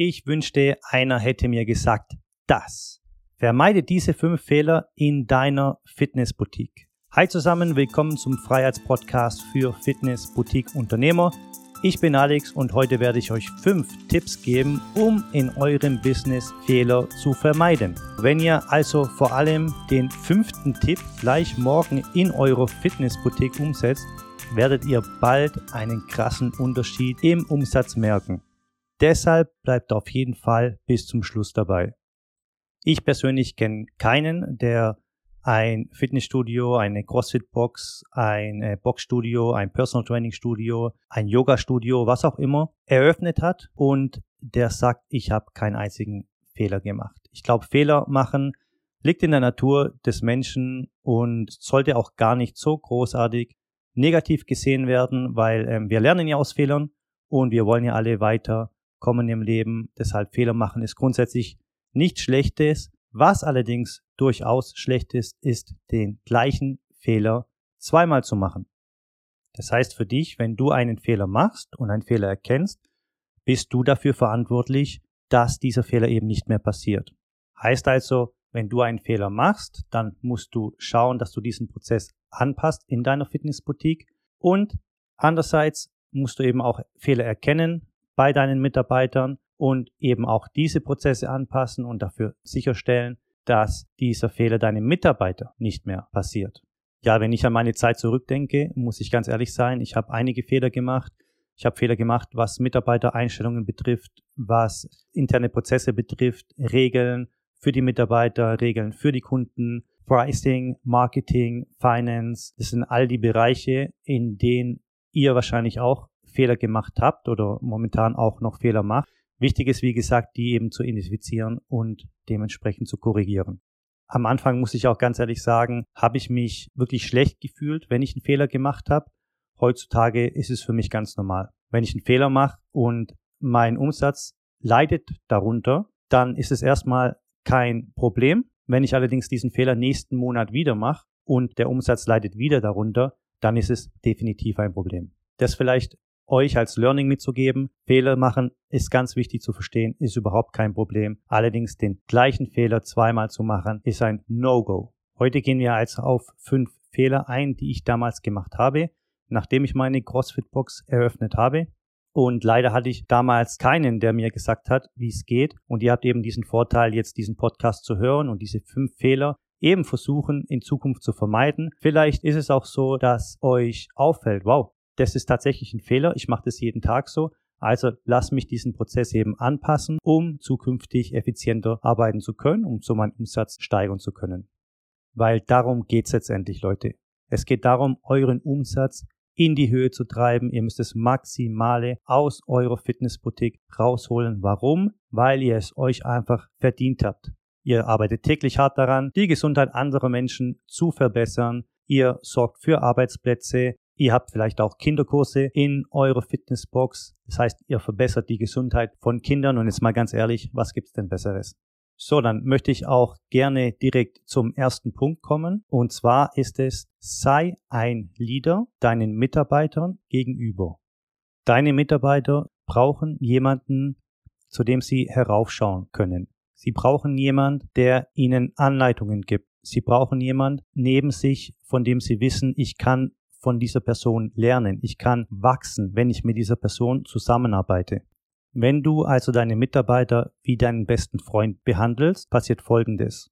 Ich wünschte, einer hätte mir gesagt, das. Vermeide diese fünf Fehler in deiner Fitnessboutique. Hi zusammen, willkommen zum Freiheitspodcast für Fitness-Boutique-Unternehmer. Ich bin Alex und heute werde ich euch fünf Tipps geben, um in eurem Business Fehler zu vermeiden. Wenn ihr also vor allem den fünften Tipp gleich morgen in eurer Fitnessboutique umsetzt, werdet ihr bald einen krassen Unterschied im Umsatz merken. Deshalb bleibt auf jeden Fall bis zum Schluss dabei. Ich persönlich kenne keinen, der ein Fitnessstudio, eine CrossFit-Box, ein äh, Boxstudio, ein Personal Training Studio, ein Yoga-Studio, was auch immer, eröffnet hat und der sagt, ich habe keinen einzigen Fehler gemacht. Ich glaube, Fehler machen liegt in der Natur des Menschen und sollte auch gar nicht so großartig negativ gesehen werden, weil ähm, wir lernen ja aus Fehlern und wir wollen ja alle weiter kommen im Leben. Deshalb Fehler machen ist grundsätzlich nichts Schlechtes. Was allerdings durchaus schlecht ist, ist den gleichen Fehler zweimal zu machen. Das heißt für dich, wenn du einen Fehler machst und einen Fehler erkennst, bist du dafür verantwortlich, dass dieser Fehler eben nicht mehr passiert. Heißt also, wenn du einen Fehler machst, dann musst du schauen, dass du diesen Prozess anpasst in deiner Fitnessboutique und andererseits musst du eben auch Fehler erkennen, bei deinen Mitarbeitern und eben auch diese Prozesse anpassen und dafür sicherstellen, dass dieser Fehler deinem Mitarbeiter nicht mehr passiert. Ja, wenn ich an meine Zeit zurückdenke, muss ich ganz ehrlich sein, ich habe einige Fehler gemacht. Ich habe Fehler gemacht, was Mitarbeitereinstellungen betrifft, was interne Prozesse betrifft, Regeln für die Mitarbeiter, Regeln für die Kunden, Pricing, Marketing, Finance. Das sind all die Bereiche, in denen ihr wahrscheinlich auch Fehler gemacht habt oder momentan auch noch Fehler macht. Wichtig ist, wie gesagt, die eben zu identifizieren und dementsprechend zu korrigieren. Am Anfang muss ich auch ganz ehrlich sagen, habe ich mich wirklich schlecht gefühlt, wenn ich einen Fehler gemacht habe. Heutzutage ist es für mich ganz normal. Wenn ich einen Fehler mache und mein Umsatz leidet darunter, dann ist es erstmal kein Problem. Wenn ich allerdings diesen Fehler nächsten Monat wieder mache und der Umsatz leidet wieder darunter, dann ist es definitiv ein Problem. Das vielleicht euch als Learning mitzugeben. Fehler machen ist ganz wichtig zu verstehen, ist überhaupt kein Problem. Allerdings den gleichen Fehler zweimal zu machen, ist ein No-Go. Heute gehen wir also auf fünf Fehler ein, die ich damals gemacht habe, nachdem ich meine CrossFit-Box eröffnet habe. Und leider hatte ich damals keinen, der mir gesagt hat, wie es geht. Und ihr habt eben diesen Vorteil, jetzt diesen Podcast zu hören und diese fünf Fehler eben versuchen in Zukunft zu vermeiden. Vielleicht ist es auch so, dass euch auffällt, wow, das ist tatsächlich ein Fehler, ich mache das jeden Tag so. Also lass mich diesen Prozess eben anpassen, um zukünftig effizienter arbeiten zu können, um so meinen Umsatz steigern zu können. Weil darum geht's letztendlich, Leute. Es geht darum, euren Umsatz in die Höhe zu treiben. Ihr müsst das Maximale aus eurer Fitnessboutique rausholen. Warum? Weil ihr es euch einfach verdient habt. Ihr arbeitet täglich hart daran, die Gesundheit anderer Menschen zu verbessern. Ihr sorgt für Arbeitsplätze, Ihr habt vielleicht auch Kinderkurse in eurer Fitnessbox. Das heißt, ihr verbessert die Gesundheit von Kindern. Und jetzt mal ganz ehrlich, was gibt's denn Besseres? So, dann möchte ich auch gerne direkt zum ersten Punkt kommen. Und zwar ist es, sei ein Leader deinen Mitarbeitern gegenüber. Deine Mitarbeiter brauchen jemanden, zu dem sie heraufschauen können. Sie brauchen jemand, der ihnen Anleitungen gibt. Sie brauchen jemand neben sich, von dem sie wissen, ich kann von dieser Person lernen. Ich kann wachsen, wenn ich mit dieser Person zusammenarbeite. Wenn du also deine Mitarbeiter wie deinen besten Freund behandelst, passiert Folgendes.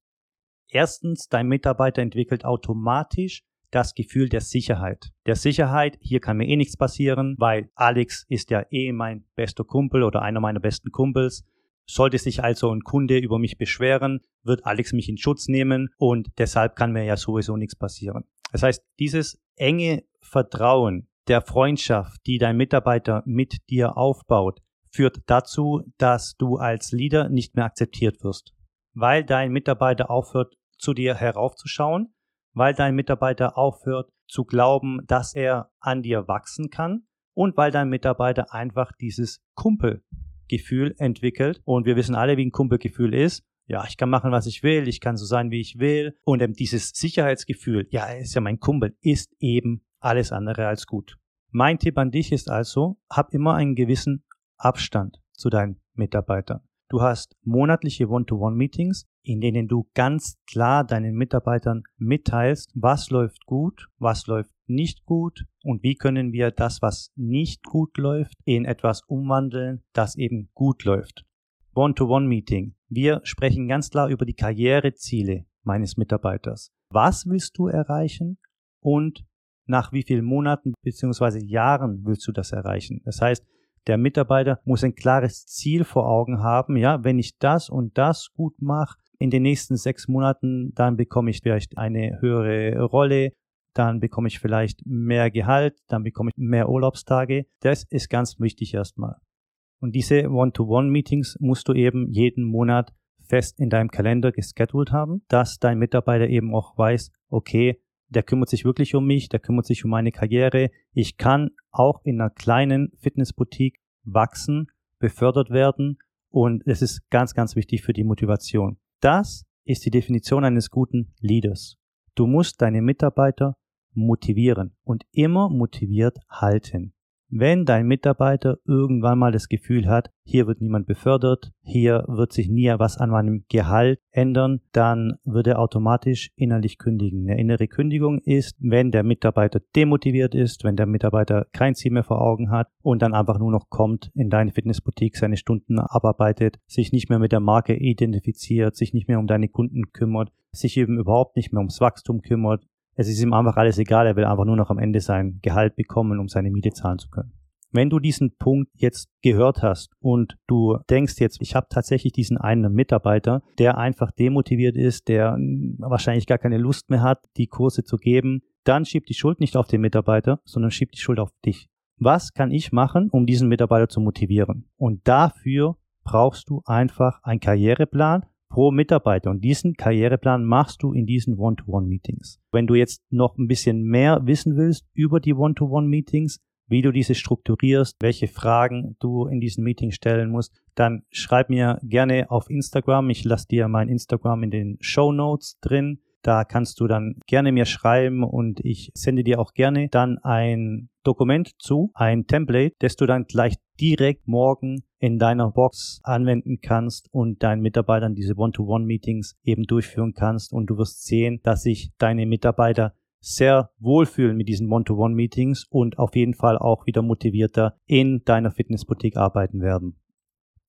Erstens, dein Mitarbeiter entwickelt automatisch das Gefühl der Sicherheit. Der Sicherheit, hier kann mir eh nichts passieren, weil Alex ist ja eh mein bester Kumpel oder einer meiner besten Kumpels. Sollte sich also ein Kunde über mich beschweren, wird Alex mich in Schutz nehmen und deshalb kann mir ja sowieso nichts passieren. Das heißt, dieses enge Vertrauen der Freundschaft, die dein Mitarbeiter mit dir aufbaut, führt dazu, dass du als Leader nicht mehr akzeptiert wirst, weil dein Mitarbeiter aufhört, zu dir heraufzuschauen, weil dein Mitarbeiter aufhört zu glauben, dass er an dir wachsen kann und weil dein Mitarbeiter einfach dieses Kumpelgefühl entwickelt. Und wir wissen alle, wie ein Kumpelgefühl ist ja, ich kann machen, was ich will, ich kann so sein, wie ich will. Und ähm, dieses Sicherheitsgefühl, ja, ist ja mein Kumpel, ist eben alles andere als gut. Mein Tipp an dich ist also, hab immer einen gewissen Abstand zu deinen Mitarbeitern. Du hast monatliche One-to-One-Meetings, in denen du ganz klar deinen Mitarbeitern mitteilst, was läuft gut, was läuft nicht gut und wie können wir das, was nicht gut läuft, in etwas umwandeln, das eben gut läuft. One-to-One-Meeting. Wir sprechen ganz klar über die Karriereziele meines Mitarbeiters. Was willst du erreichen und nach wie vielen Monaten bzw. Jahren willst du das erreichen? Das heißt, der Mitarbeiter muss ein klares Ziel vor Augen haben. Ja, wenn ich das und das gut mache, in den nächsten sechs Monaten, dann bekomme ich vielleicht eine höhere Rolle, dann bekomme ich vielleicht mehr Gehalt, dann bekomme ich mehr Urlaubstage. Das ist ganz wichtig erstmal. Und diese One-to-One-Meetings musst du eben jeden Monat fest in deinem Kalender geschedult haben, dass dein Mitarbeiter eben auch weiß, okay, der kümmert sich wirklich um mich, der kümmert sich um meine Karriere. Ich kann auch in einer kleinen Fitnessboutique wachsen, befördert werden und es ist ganz, ganz wichtig für die Motivation. Das ist die Definition eines guten Leaders. Du musst deine Mitarbeiter motivieren und immer motiviert halten. Wenn dein Mitarbeiter irgendwann mal das Gefühl hat, hier wird niemand befördert, hier wird sich nie was an meinem Gehalt ändern, dann wird er automatisch innerlich kündigen. Eine innere Kündigung ist, wenn der Mitarbeiter demotiviert ist, wenn der Mitarbeiter kein Ziel mehr vor Augen hat und dann einfach nur noch kommt, in deine Fitnessboutique seine Stunden abarbeitet, sich nicht mehr mit der Marke identifiziert, sich nicht mehr um deine Kunden kümmert, sich eben überhaupt nicht mehr ums Wachstum kümmert, es ist ihm einfach alles egal, er will einfach nur noch am Ende sein Gehalt bekommen, um seine Miete zahlen zu können. Wenn du diesen Punkt jetzt gehört hast und du denkst jetzt, ich habe tatsächlich diesen einen Mitarbeiter, der einfach demotiviert ist, der wahrscheinlich gar keine Lust mehr hat, die Kurse zu geben, dann schieb die Schuld nicht auf den Mitarbeiter, sondern schieb die Schuld auf dich. Was kann ich machen, um diesen Mitarbeiter zu motivieren? Und dafür brauchst du einfach einen Karriereplan pro Mitarbeiter. Und diesen Karriereplan machst du in diesen One-to-One-Meetings. Wenn du jetzt noch ein bisschen mehr wissen willst über die One-to-One-Meetings, wie du diese strukturierst, welche Fragen du in diesen Meetings stellen musst, dann schreib mir gerne auf Instagram. Ich lasse dir mein Instagram in den Show Notes drin. Da kannst du dann gerne mir schreiben und ich sende dir auch gerne dann ein Dokument zu, ein Template, das du dann gleich direkt morgen in deiner Box anwenden kannst und deinen Mitarbeitern diese One-to-One-Meetings eben durchführen kannst und du wirst sehen, dass sich deine Mitarbeiter sehr wohlfühlen mit diesen One-to-One-Meetings und auf jeden Fall auch wieder motivierter in deiner Fitnessboutique arbeiten werden.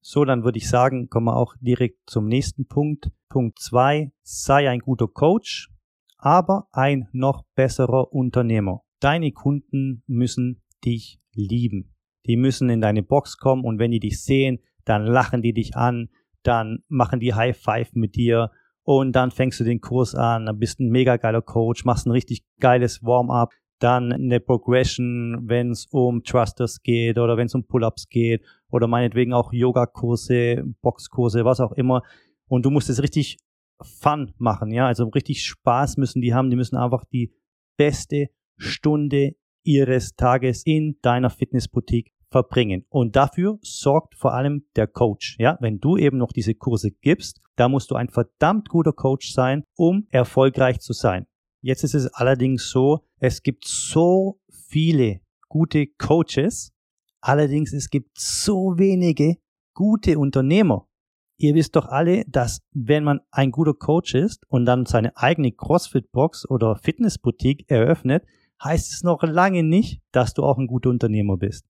So, dann würde ich sagen, kommen wir auch direkt zum nächsten Punkt. Punkt zwei: sei ein guter Coach, aber ein noch besserer Unternehmer. Deine Kunden müssen dich lieben. Die müssen in deine Box kommen und wenn die dich sehen, dann lachen die dich an, dann machen die High Five mit dir und dann fängst du den Kurs an, dann bist ein mega geiler Coach, machst ein richtig geiles Warm-up, dann eine Progression, wenn es um Trusters geht oder wenn es um Pull-ups geht oder meinetwegen auch Yoga-Kurse, Boxkurse, was auch immer. Und du musst es richtig Fun machen, ja, also richtig Spaß müssen die haben. Die müssen einfach die beste Stunde ihres Tages in deiner Fitnessboutique verbringen. Und dafür sorgt vor allem der Coach. Ja, wenn du eben noch diese Kurse gibst, da musst du ein verdammt guter Coach sein, um erfolgreich zu sein. Jetzt ist es allerdings so, es gibt so viele gute Coaches, allerdings es gibt so wenige gute Unternehmer. Ihr wisst doch alle, dass wenn man ein guter Coach ist und dann seine eigene CrossFit-Box oder Fitnessboutique eröffnet, heißt es noch lange nicht, dass du auch ein guter Unternehmer bist.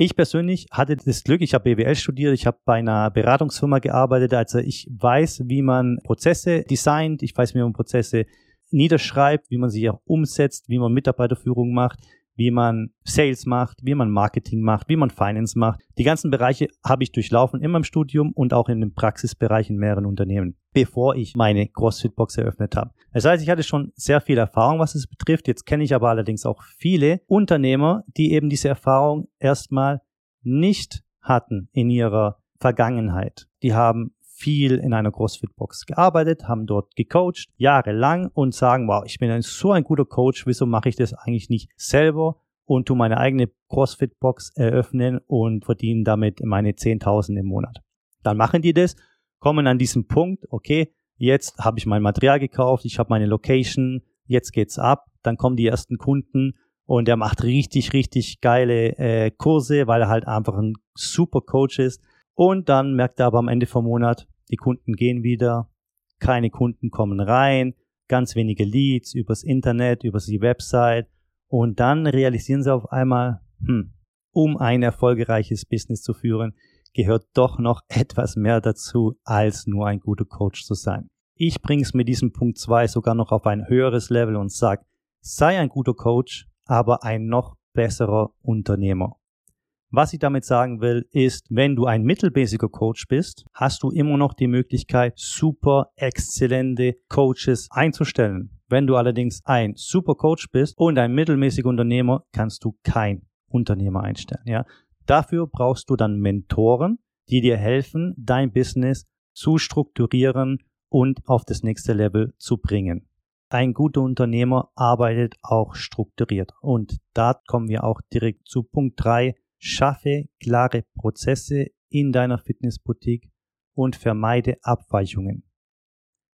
Ich persönlich hatte das Glück, ich habe BWL studiert, ich habe bei einer Beratungsfirma gearbeitet, also ich weiß, wie man Prozesse designt, ich weiß, wie man Prozesse niederschreibt, wie man sie auch umsetzt, wie man Mitarbeiterführung macht, wie man Sales macht, wie man Marketing macht, wie man Finance macht. Die ganzen Bereiche habe ich durchlaufen in meinem Studium und auch in dem Praxisbereich in mehreren Unternehmen, bevor ich meine CrossFit-Box eröffnet habe. Das heißt, ich hatte schon sehr viel Erfahrung, was es betrifft. Jetzt kenne ich aber allerdings auch viele Unternehmer, die eben diese Erfahrung erstmal nicht hatten in ihrer Vergangenheit. Die haben viel in einer CrossFit-Box gearbeitet, haben dort gecoacht, jahrelang und sagen, wow, ich bin ein, so ein guter Coach, wieso mache ich das eigentlich nicht selber und tu meine eigene CrossFit-Box eröffnen und verdienen damit meine 10.000 im Monat. Dann machen die das, kommen an diesen Punkt, okay, jetzt habe ich mein Material gekauft, ich habe meine Location, jetzt geht's ab, dann kommen die ersten Kunden und er macht richtig, richtig geile äh, Kurse, weil er halt einfach ein super Coach ist. Und dann merkt er aber am Ende vom Monat, die Kunden gehen wieder, keine Kunden kommen rein, ganz wenige Leads übers Internet, über die Website. Und dann realisieren sie auf einmal, hm, um ein erfolgreiches Business zu führen, gehört doch noch etwas mehr dazu, als nur ein guter Coach zu sein. Ich bringe es mit diesem Punkt 2 sogar noch auf ein höheres Level und sage, sei ein guter Coach, aber ein noch besserer Unternehmer. Was ich damit sagen will, ist, wenn du ein mittelmäßiger Coach bist, hast du immer noch die Möglichkeit, super exzellente Coaches einzustellen. Wenn du allerdings ein super Coach bist und ein mittelmäßiger Unternehmer, kannst du kein Unternehmer einstellen. Ja? Dafür brauchst du dann Mentoren, die dir helfen, dein Business zu strukturieren und auf das nächste Level zu bringen. Ein guter Unternehmer arbeitet auch strukturiert. Und da kommen wir auch direkt zu Punkt 3. Schaffe klare Prozesse in deiner Fitnessboutique und vermeide Abweichungen.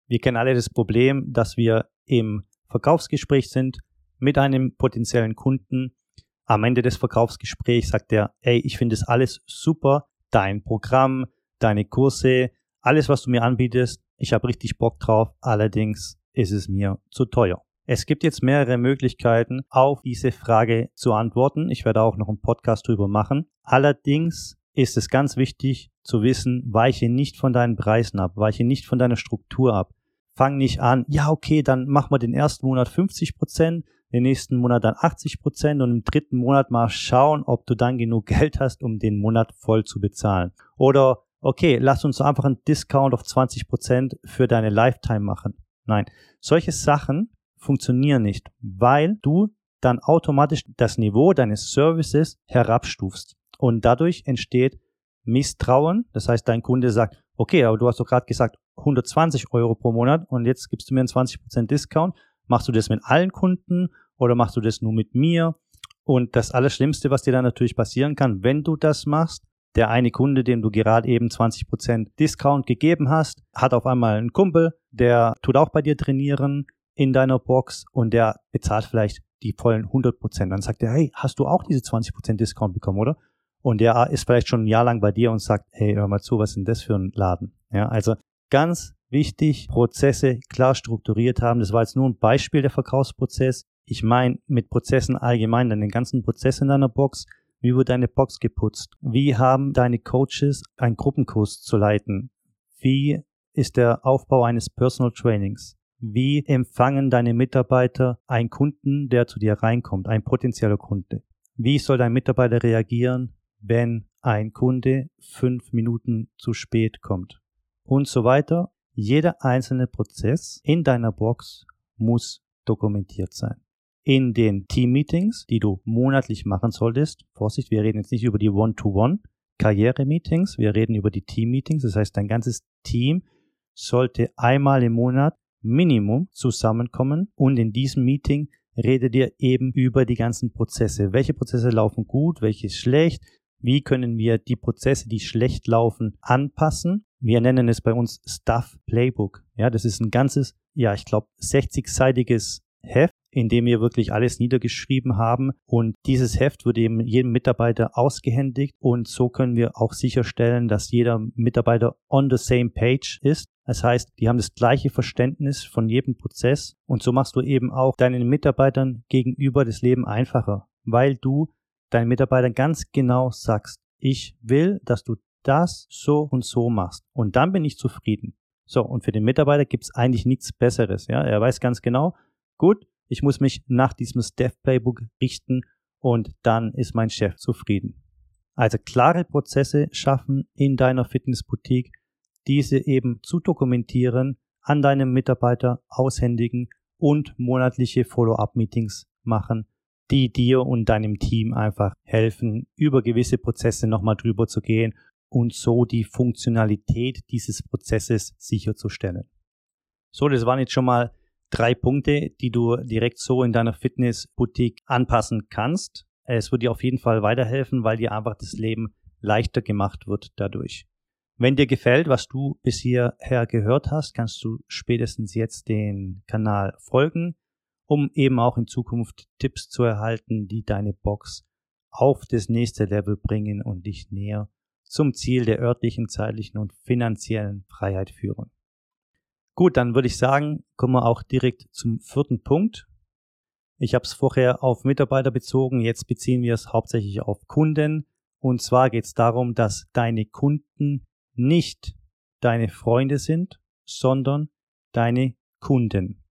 Wir kennen alle das Problem, dass wir im Verkaufsgespräch sind mit einem potenziellen Kunden. Am Ende des Verkaufsgesprächs sagt er, ey, ich finde es alles super, dein Programm, deine Kurse, alles, was du mir anbietest, ich habe richtig Bock drauf, allerdings ist es mir zu teuer. Es gibt jetzt mehrere Möglichkeiten, auf diese Frage zu antworten. Ich werde auch noch einen Podcast drüber machen. Allerdings ist es ganz wichtig zu wissen, weiche nicht von deinen Preisen ab, weiche nicht von deiner Struktur ab. Fang nicht an, ja, okay, dann machen wir den ersten Monat 50 Prozent, den nächsten Monat dann 80 Prozent und im dritten Monat mal schauen, ob du dann genug Geld hast, um den Monat voll zu bezahlen. Oder, okay, lass uns einfach einen Discount auf 20 Prozent für deine Lifetime machen. Nein, solche Sachen funktionieren nicht, weil du dann automatisch das Niveau deines Services herabstufst. Und dadurch entsteht Misstrauen. Das heißt, dein Kunde sagt, okay, aber du hast doch gerade gesagt 120 Euro pro Monat und jetzt gibst du mir einen 20% Discount. Machst du das mit allen Kunden oder machst du das nur mit mir? Und das Allerschlimmste, was dir dann natürlich passieren kann, wenn du das machst, der eine Kunde, dem du gerade eben 20% Discount gegeben hast, hat auf einmal einen Kumpel, der tut auch bei dir trainieren in deiner Box und der bezahlt vielleicht die vollen 100%. Dann sagt er, hey, hast du auch diese 20% Discount bekommen, oder? Und der ist vielleicht schon ein Jahr lang bei dir und sagt, hey, hör mal zu, was ist denn das für ein Laden? Ja, also ganz wichtig, Prozesse klar strukturiert haben. Das war jetzt nur ein Beispiel der Verkaufsprozess. Ich meine mit Prozessen allgemein, dann den ganzen Prozess in deiner Box, wie wird deine Box geputzt? Wie haben deine Coaches einen Gruppenkurs zu leiten? Wie ist der Aufbau eines Personal Trainings? Wie empfangen deine Mitarbeiter einen Kunden, der zu dir reinkommt, ein potenzieller Kunde? Wie soll dein Mitarbeiter reagieren, wenn ein Kunde fünf Minuten zu spät kommt? Und so weiter. Jeder einzelne Prozess in deiner Box muss dokumentiert sein in den Team-Meetings, die du monatlich machen solltest. Vorsicht, wir reden jetzt nicht über die One-to-One Karriere-Meetings, wir reden über die Team-Meetings. Das heißt, dein ganzes Team sollte einmal im Monat Minimum zusammenkommen und in diesem Meeting redet ihr eben über die ganzen Prozesse. Welche Prozesse laufen gut, welche schlecht? Wie können wir die Prozesse, die schlecht laufen, anpassen? Wir nennen es bei uns Stuff Playbook. Ja, das ist ein ganzes, ja, ich glaube, 60-seitiges Heft, in dem wir wirklich alles niedergeschrieben haben. Und dieses Heft wird eben jedem Mitarbeiter ausgehändigt. Und so können wir auch sicherstellen, dass jeder Mitarbeiter on the same page ist. Das heißt, die haben das gleiche Verständnis von jedem Prozess. Und so machst du eben auch deinen Mitarbeitern gegenüber das Leben einfacher, weil du deinen Mitarbeitern ganz genau sagst, ich will, dass du das so und so machst. Und dann bin ich zufrieden. So, und für den Mitarbeiter gibt es eigentlich nichts Besseres. Ja, er weiß ganz genau, gut, ich muss mich nach diesem Dev Playbook richten und dann ist mein Chef zufrieden. Also klare Prozesse schaffen in deiner Fitnessboutique, diese eben zu dokumentieren, an deinem Mitarbeiter aushändigen und monatliche Follow-up-Meetings machen, die dir und deinem Team einfach helfen, über gewisse Prozesse nochmal drüber zu gehen und so die Funktionalität dieses Prozesses sicherzustellen. So, das waren jetzt schon mal drei Punkte, die du direkt so in deiner Fitnessboutique anpassen kannst. Es wird dir auf jeden Fall weiterhelfen, weil dir einfach das Leben leichter gemacht wird dadurch. Wenn dir gefällt, was du bis hierher gehört hast, kannst du spätestens jetzt den Kanal folgen um eben auch in Zukunft Tipps zu erhalten, die deine Box auf das nächste Level bringen und dich näher zum Ziel der örtlichen, zeitlichen und finanziellen Freiheit führen. Gut, dann würde ich sagen, kommen wir auch direkt zum vierten Punkt. Ich habe es vorher auf Mitarbeiter bezogen, jetzt beziehen wir es hauptsächlich auf Kunden. Und zwar geht es darum, dass deine Kunden nicht deine Freunde sind, sondern deine Kunden.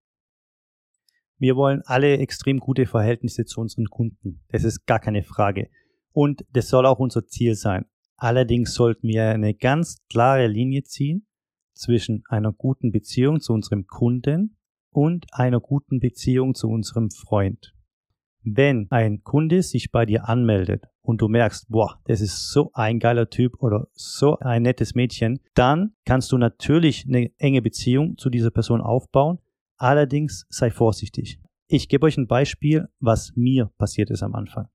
Wir wollen alle extrem gute Verhältnisse zu unseren Kunden. Das ist gar keine Frage. Und das soll auch unser Ziel sein. Allerdings sollten wir eine ganz klare Linie ziehen zwischen einer guten Beziehung zu unserem Kunden und einer guten Beziehung zu unserem Freund. Wenn ein Kunde sich bei dir anmeldet und du merkst, boah, das ist so ein geiler Typ oder so ein nettes Mädchen, dann kannst du natürlich eine enge Beziehung zu dieser Person aufbauen. Allerdings sei vorsichtig. Ich gebe euch ein Beispiel, was mir passiert ist am Anfang.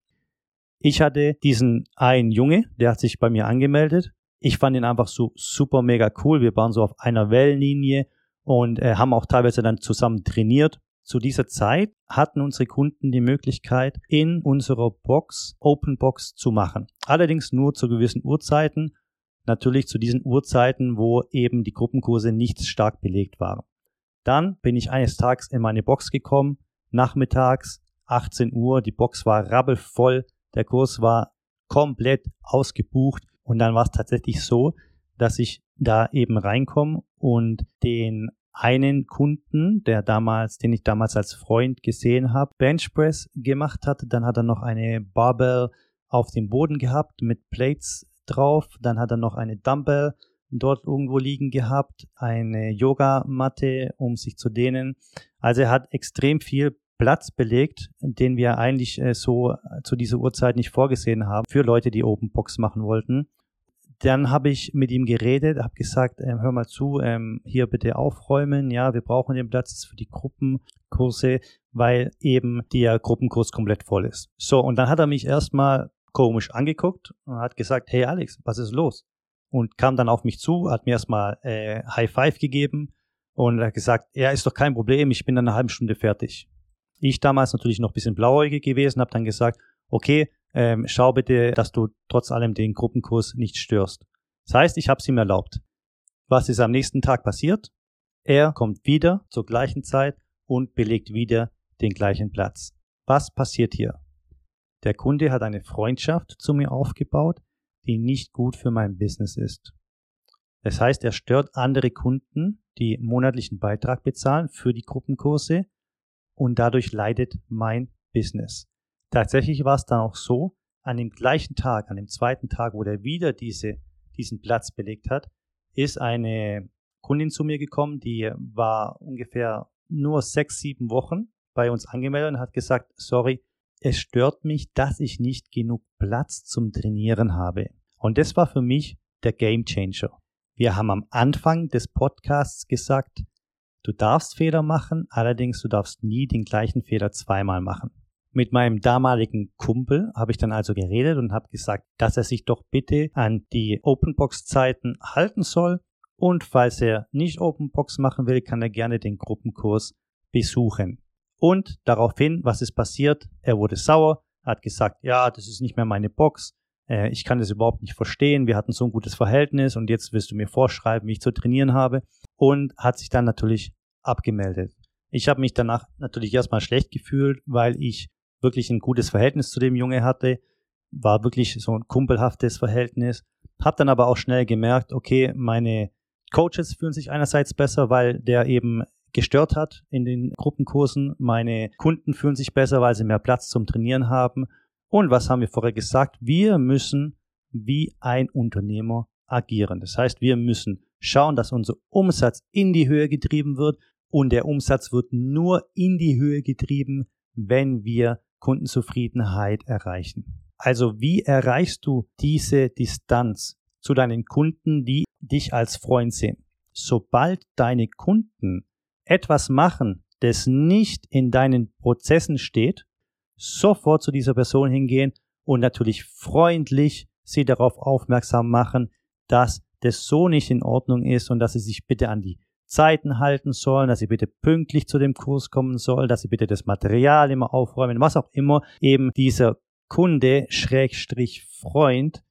Ich hatte diesen einen Junge, der hat sich bei mir angemeldet. Ich fand ihn einfach so super mega cool. Wir waren so auf einer Wellenlinie und äh, haben auch teilweise dann zusammen trainiert. Zu dieser Zeit hatten unsere Kunden die Möglichkeit, in unserer Box Open Box zu machen. Allerdings nur zu gewissen Uhrzeiten. Natürlich zu diesen Uhrzeiten, wo eben die Gruppenkurse nicht stark belegt waren. Dann bin ich eines Tages in meine Box gekommen, nachmittags, 18 Uhr, die Box war rabbelvoll, der Kurs war komplett ausgebucht und dann war es tatsächlich so, dass ich da eben reinkomme und den einen Kunden, der damals, den ich damals als Freund gesehen habe, Benchpress gemacht hat. Dann hat er noch eine Barbell auf dem Boden gehabt mit Plates drauf. Dann hat er noch eine Dumbbell dort irgendwo liegen gehabt, eine Yogamatte, um sich zu dehnen. Also er hat extrem viel Platz belegt, den wir eigentlich äh, so zu dieser Uhrzeit nicht vorgesehen haben für Leute, die Open Box machen wollten. Dann habe ich mit ihm geredet, habe gesagt, ähm, hör mal zu, ähm, hier bitte aufräumen, ja, wir brauchen den Platz für die Gruppenkurse, weil eben der Gruppenkurs komplett voll ist. So, und dann hat er mich erstmal komisch angeguckt und hat gesagt, hey Alex, was ist los? Und kam dann auf mich zu, hat mir erstmal äh, High Five gegeben und hat gesagt, ja, ist doch kein Problem, ich bin in einer halben Stunde fertig. Ich damals natürlich noch ein bisschen blauäugig gewesen, habe dann gesagt, okay, ähm, schau bitte, dass du trotz allem den Gruppenkurs nicht störst. Das heißt, ich habe es ihm erlaubt. Was ist am nächsten Tag passiert? Er kommt wieder zur gleichen Zeit und belegt wieder den gleichen Platz. Was passiert hier? Der Kunde hat eine Freundschaft zu mir aufgebaut, die nicht gut für mein Business ist. Das heißt, er stört andere Kunden, die monatlichen Beitrag bezahlen für die Gruppenkurse und dadurch leidet mein Business. Tatsächlich war es dann auch so, an dem gleichen Tag, an dem zweiten Tag, wo der wieder diese, diesen Platz belegt hat, ist eine Kundin zu mir gekommen, die war ungefähr nur sechs, sieben Wochen bei uns angemeldet und hat gesagt, sorry, es stört mich, dass ich nicht genug Platz zum Trainieren habe. Und das war für mich der Game Changer. Wir haben am Anfang des Podcasts gesagt, Du darfst Fehler machen, allerdings du darfst nie den gleichen Fehler zweimal machen. Mit meinem damaligen Kumpel habe ich dann also geredet und habe gesagt, dass er sich doch bitte an die Openbox-Zeiten halten soll und falls er nicht Openbox machen will, kann er gerne den Gruppenkurs besuchen. Und daraufhin, was ist passiert? Er wurde sauer, hat gesagt, ja, das ist nicht mehr meine Box, äh, ich kann das überhaupt nicht verstehen, wir hatten so ein gutes Verhältnis und jetzt willst du mir vorschreiben, wie ich zu trainieren habe und hat sich dann natürlich abgemeldet. Ich habe mich danach natürlich erstmal schlecht gefühlt, weil ich wirklich ein gutes Verhältnis zu dem Junge hatte, war wirklich so ein kumpelhaftes Verhältnis, habe dann aber auch schnell gemerkt, okay, meine Coaches fühlen sich einerseits besser, weil der eben gestört hat in den Gruppenkursen, meine Kunden fühlen sich besser, weil sie mehr Platz zum Trainieren haben und was haben wir vorher gesagt? Wir müssen wie ein Unternehmer agieren. Das heißt, wir müssen schauen, dass unser Umsatz in die Höhe getrieben wird und der Umsatz wird nur in die Höhe getrieben, wenn wir Kundenzufriedenheit erreichen. Also wie erreichst du diese Distanz zu deinen Kunden, die dich als Freund sehen? Sobald deine Kunden etwas machen, das nicht in deinen Prozessen steht, sofort zu dieser Person hingehen und natürlich freundlich sie darauf aufmerksam machen, dass das so nicht in Ordnung ist und dass sie sich bitte an die Zeiten halten sollen, dass sie bitte pünktlich zu dem Kurs kommen sollen, dass sie bitte das Material immer aufräumen, was auch immer eben dieser Kunde, Schrägstrich Freund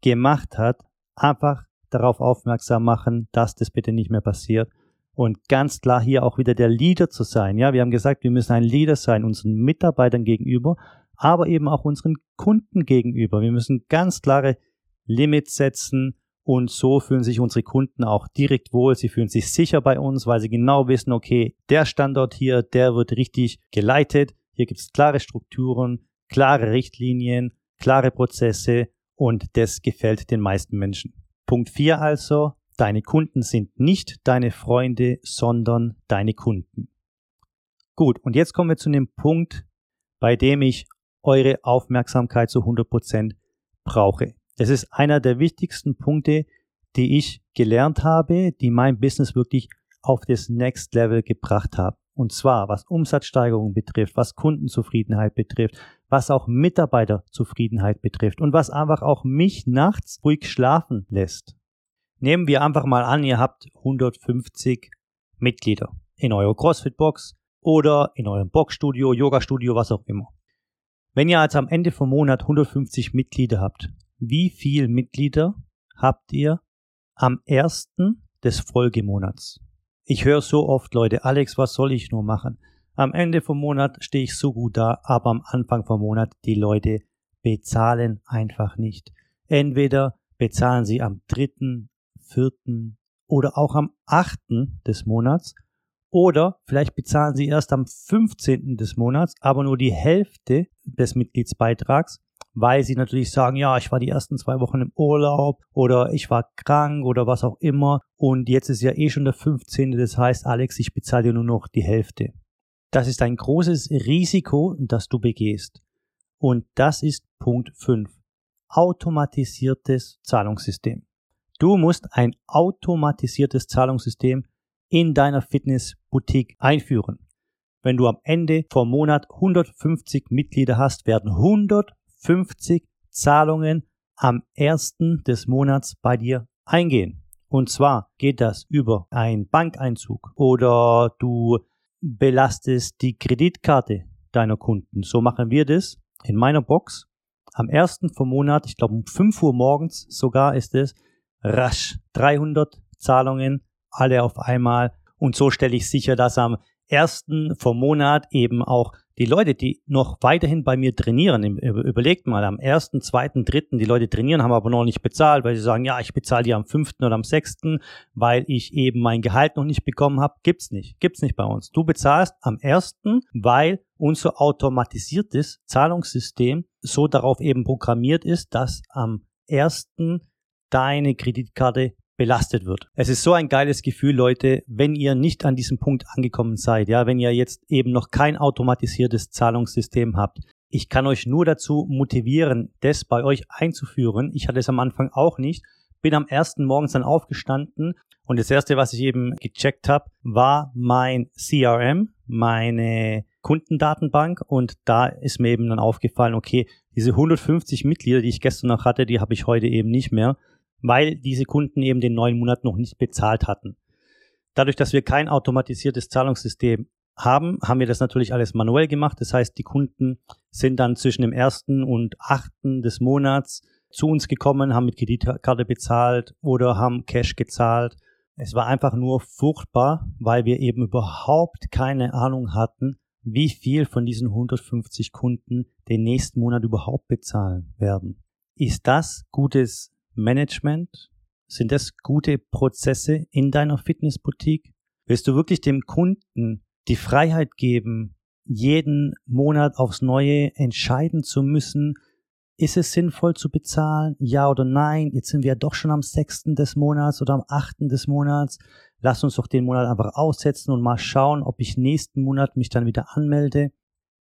gemacht hat, einfach darauf aufmerksam machen, dass das bitte nicht mehr passiert. Und ganz klar hier auch wieder der Leader zu sein. Ja, wir haben gesagt, wir müssen ein Leader sein, unseren Mitarbeitern gegenüber, aber eben auch unseren Kunden gegenüber. Wir müssen ganz klare Limits setzen, und so fühlen sich unsere Kunden auch direkt wohl. Sie fühlen sich sicher bei uns, weil sie genau wissen, okay, der Standort hier, der wird richtig geleitet. Hier gibt es klare Strukturen, klare Richtlinien, klare Prozesse und das gefällt den meisten Menschen. Punkt 4 also, deine Kunden sind nicht deine Freunde, sondern deine Kunden. Gut, und jetzt kommen wir zu dem Punkt, bei dem ich eure Aufmerksamkeit zu 100% brauche. Das ist einer der wichtigsten Punkte, die ich gelernt habe, die mein Business wirklich auf das Next Level gebracht haben. Und zwar, was Umsatzsteigerung betrifft, was Kundenzufriedenheit betrifft, was auch Mitarbeiterzufriedenheit betrifft und was einfach auch mich nachts ruhig schlafen lässt. Nehmen wir einfach mal an, ihr habt 150 Mitglieder in eurer CrossFit-Box oder in eurem Boxstudio, Yoga-Studio, was auch immer. Wenn ihr also am Ende vom Monat 150 Mitglieder habt, wie viel Mitglieder habt ihr am ersten des Folgemonats? Ich höre so oft Leute, Alex, was soll ich nur machen? Am Ende vom Monat stehe ich so gut da, aber am Anfang vom Monat die Leute bezahlen einfach nicht. Entweder bezahlen sie am dritten, vierten oder auch am achten des Monats oder vielleicht bezahlen sie erst am 15. des Monats, aber nur die Hälfte des Mitgliedsbeitrags weil sie natürlich sagen, ja, ich war die ersten zwei Wochen im Urlaub oder ich war krank oder was auch immer und jetzt ist ja eh schon der 15. Das heißt, Alex, ich bezahle dir nur noch die Hälfte. Das ist ein großes Risiko, das du begehst. Und das ist Punkt 5. Automatisiertes Zahlungssystem. Du musst ein automatisiertes Zahlungssystem in deiner Fitnessboutique einführen. Wenn du am Ende vom Monat 150 Mitglieder hast, werden 100 50 Zahlungen am ersten des Monats bei dir eingehen. Und zwar geht das über einen Bankeinzug oder du belastest die Kreditkarte deiner Kunden. So machen wir das in meiner Box. Am ersten vom Monat, ich glaube um 5 Uhr morgens sogar ist es, rasch 300 Zahlungen, alle auf einmal. Und so stelle ich sicher, dass am ersten vom Monat eben auch die Leute, die noch weiterhin bei mir trainieren, überlegt mal, am ersten, zweiten, dritten, die Leute trainieren, haben aber noch nicht bezahlt, weil sie sagen, ja, ich bezahle die am fünften oder am sechsten, weil ich eben mein Gehalt noch nicht bekommen habe. Gibt's nicht. Gibt's nicht bei uns. Du bezahlst am ersten, weil unser automatisiertes Zahlungssystem so darauf eben programmiert ist, dass am ersten deine Kreditkarte belastet wird. Es ist so ein geiles Gefühl, Leute, wenn ihr nicht an diesem Punkt angekommen seid, ja, wenn ihr jetzt eben noch kein automatisiertes Zahlungssystem habt. Ich kann euch nur dazu motivieren, das bei euch einzuführen. Ich hatte es am Anfang auch nicht. Bin am ersten Morgens dann aufgestanden und das erste, was ich eben gecheckt habe, war mein CRM, meine Kundendatenbank und da ist mir eben dann aufgefallen, okay, diese 150 Mitglieder, die ich gestern noch hatte, die habe ich heute eben nicht mehr weil diese Kunden eben den neuen Monat noch nicht bezahlt hatten. Dadurch, dass wir kein automatisiertes Zahlungssystem haben, haben wir das natürlich alles manuell gemacht. Das heißt, die Kunden sind dann zwischen dem ersten und achten des Monats zu uns gekommen, haben mit Kreditkarte bezahlt oder haben Cash gezahlt. Es war einfach nur furchtbar, weil wir eben überhaupt keine Ahnung hatten, wie viel von diesen 150 Kunden den nächsten Monat überhaupt bezahlen werden. Ist das gutes Management? Sind das gute Prozesse in deiner Fitnessboutique? Willst du wirklich dem Kunden die Freiheit geben, jeden Monat aufs Neue entscheiden zu müssen, ist es sinnvoll zu bezahlen? Ja oder nein? Jetzt sind wir ja doch schon am sechsten des Monats oder am achten des Monats. Lass uns doch den Monat einfach aussetzen und mal schauen, ob ich nächsten Monat mich dann wieder anmelde.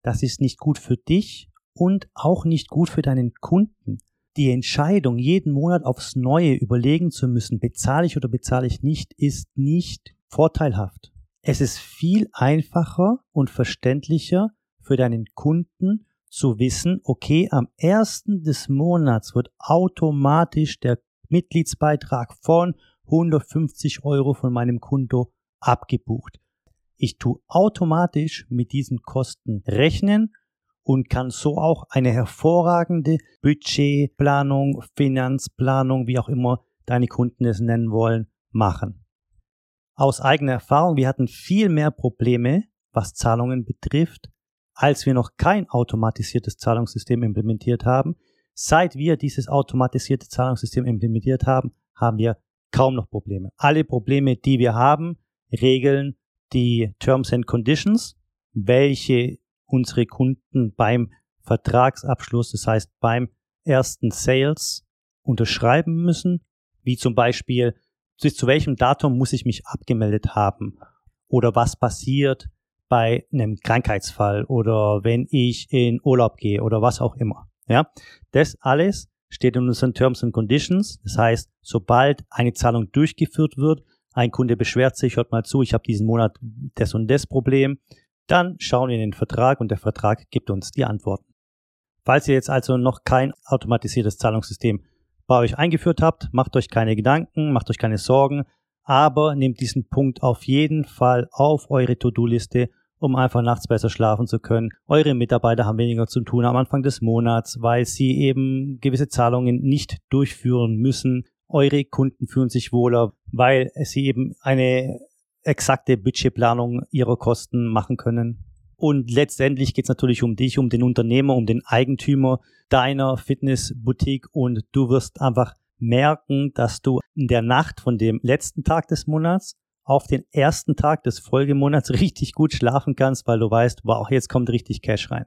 Das ist nicht gut für dich und auch nicht gut für deinen Kunden die Entscheidung, jeden Monat aufs Neue überlegen zu müssen, bezahle ich oder bezahle ich nicht, ist nicht vorteilhaft. Es ist viel einfacher und verständlicher für deinen Kunden zu wissen, okay, am ersten des Monats wird automatisch der Mitgliedsbeitrag von 150 Euro von meinem Konto abgebucht. Ich tue automatisch mit diesen Kosten rechnen und kann so auch eine hervorragende Budgetplanung, Finanzplanung, wie auch immer deine Kunden es nennen wollen, machen. Aus eigener Erfahrung, wir hatten viel mehr Probleme, was Zahlungen betrifft, als wir noch kein automatisiertes Zahlungssystem implementiert haben. Seit wir dieses automatisierte Zahlungssystem implementiert haben, haben wir kaum noch Probleme. Alle Probleme, die wir haben, regeln die Terms and Conditions, welche unsere Kunden beim Vertragsabschluss, das heißt beim ersten Sales unterschreiben müssen, wie zum Beispiel, bis zu welchem Datum muss ich mich abgemeldet haben oder was passiert bei einem Krankheitsfall oder wenn ich in Urlaub gehe oder was auch immer. Ja, das alles steht in unseren Terms and Conditions. Das heißt, sobald eine Zahlung durchgeführt wird, ein Kunde beschwert sich, hört mal zu, ich habe diesen Monat das und das Problem, dann schauen wir in den Vertrag und der Vertrag gibt uns die Antworten. Falls ihr jetzt also noch kein automatisiertes Zahlungssystem bei euch eingeführt habt, macht euch keine Gedanken, macht euch keine Sorgen, aber nehmt diesen Punkt auf jeden Fall auf eure To-Do-Liste, um einfach nachts besser schlafen zu können. Eure Mitarbeiter haben weniger zu tun am Anfang des Monats, weil sie eben gewisse Zahlungen nicht durchführen müssen. Eure Kunden fühlen sich wohler, weil sie eben eine exakte Budgetplanung ihrer Kosten machen können. Und letztendlich geht es natürlich um dich, um den Unternehmer, um den Eigentümer deiner Fitnessboutique und du wirst einfach merken, dass du in der Nacht von dem letzten Tag des Monats auf den ersten Tag des Folgemonats richtig gut schlafen kannst, weil du weißt, wow, jetzt kommt richtig Cash rein.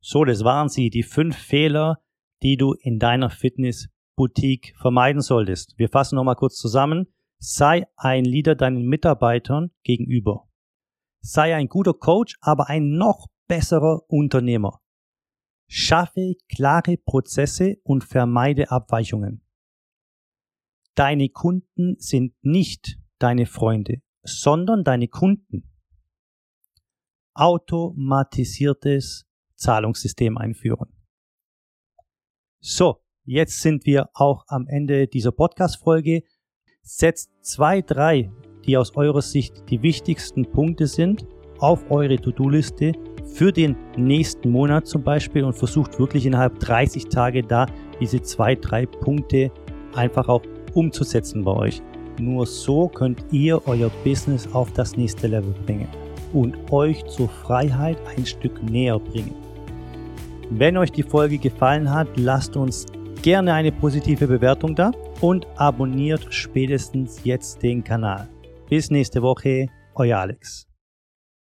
So, das waren sie, die fünf Fehler, die du in deiner Fitnessboutique vermeiden solltest. Wir fassen nochmal kurz zusammen. Sei ein Leader deinen Mitarbeitern gegenüber. Sei ein guter Coach, aber ein noch besserer Unternehmer. Schaffe klare Prozesse und vermeide Abweichungen. Deine Kunden sind nicht deine Freunde, sondern deine Kunden. Automatisiertes Zahlungssystem einführen. So, jetzt sind wir auch am Ende dieser Podcast-Folge. Setzt zwei, drei, die aus eurer Sicht die wichtigsten Punkte sind, auf eure To-Do-Liste für den nächsten Monat zum Beispiel und versucht wirklich innerhalb 30 Tage da diese zwei, drei Punkte einfach auch umzusetzen bei euch. Nur so könnt ihr euer Business auf das nächste Level bringen und euch zur Freiheit ein Stück näher bringen. Wenn euch die Folge gefallen hat, lasst uns gerne eine positive Bewertung da und abonniert spätestens jetzt den Kanal. Bis nächste Woche, euer Alex.